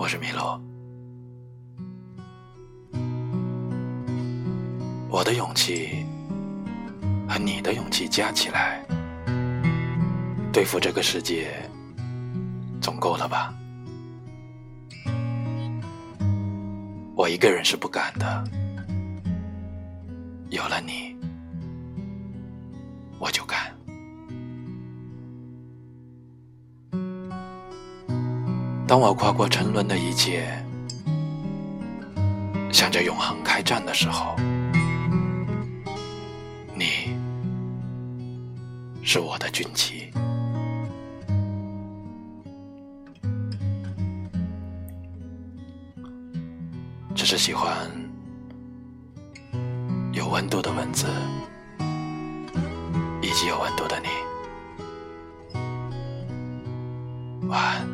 我是米洛。我的勇气和你的勇气加起来，对付这个世界，总够了吧？我一个人是不敢的，有了你，当我跨过沉沦的一切，向着永恒开战的时候，你是我的军旗。只是喜欢有温度的文字，以及有温度的你。晚安。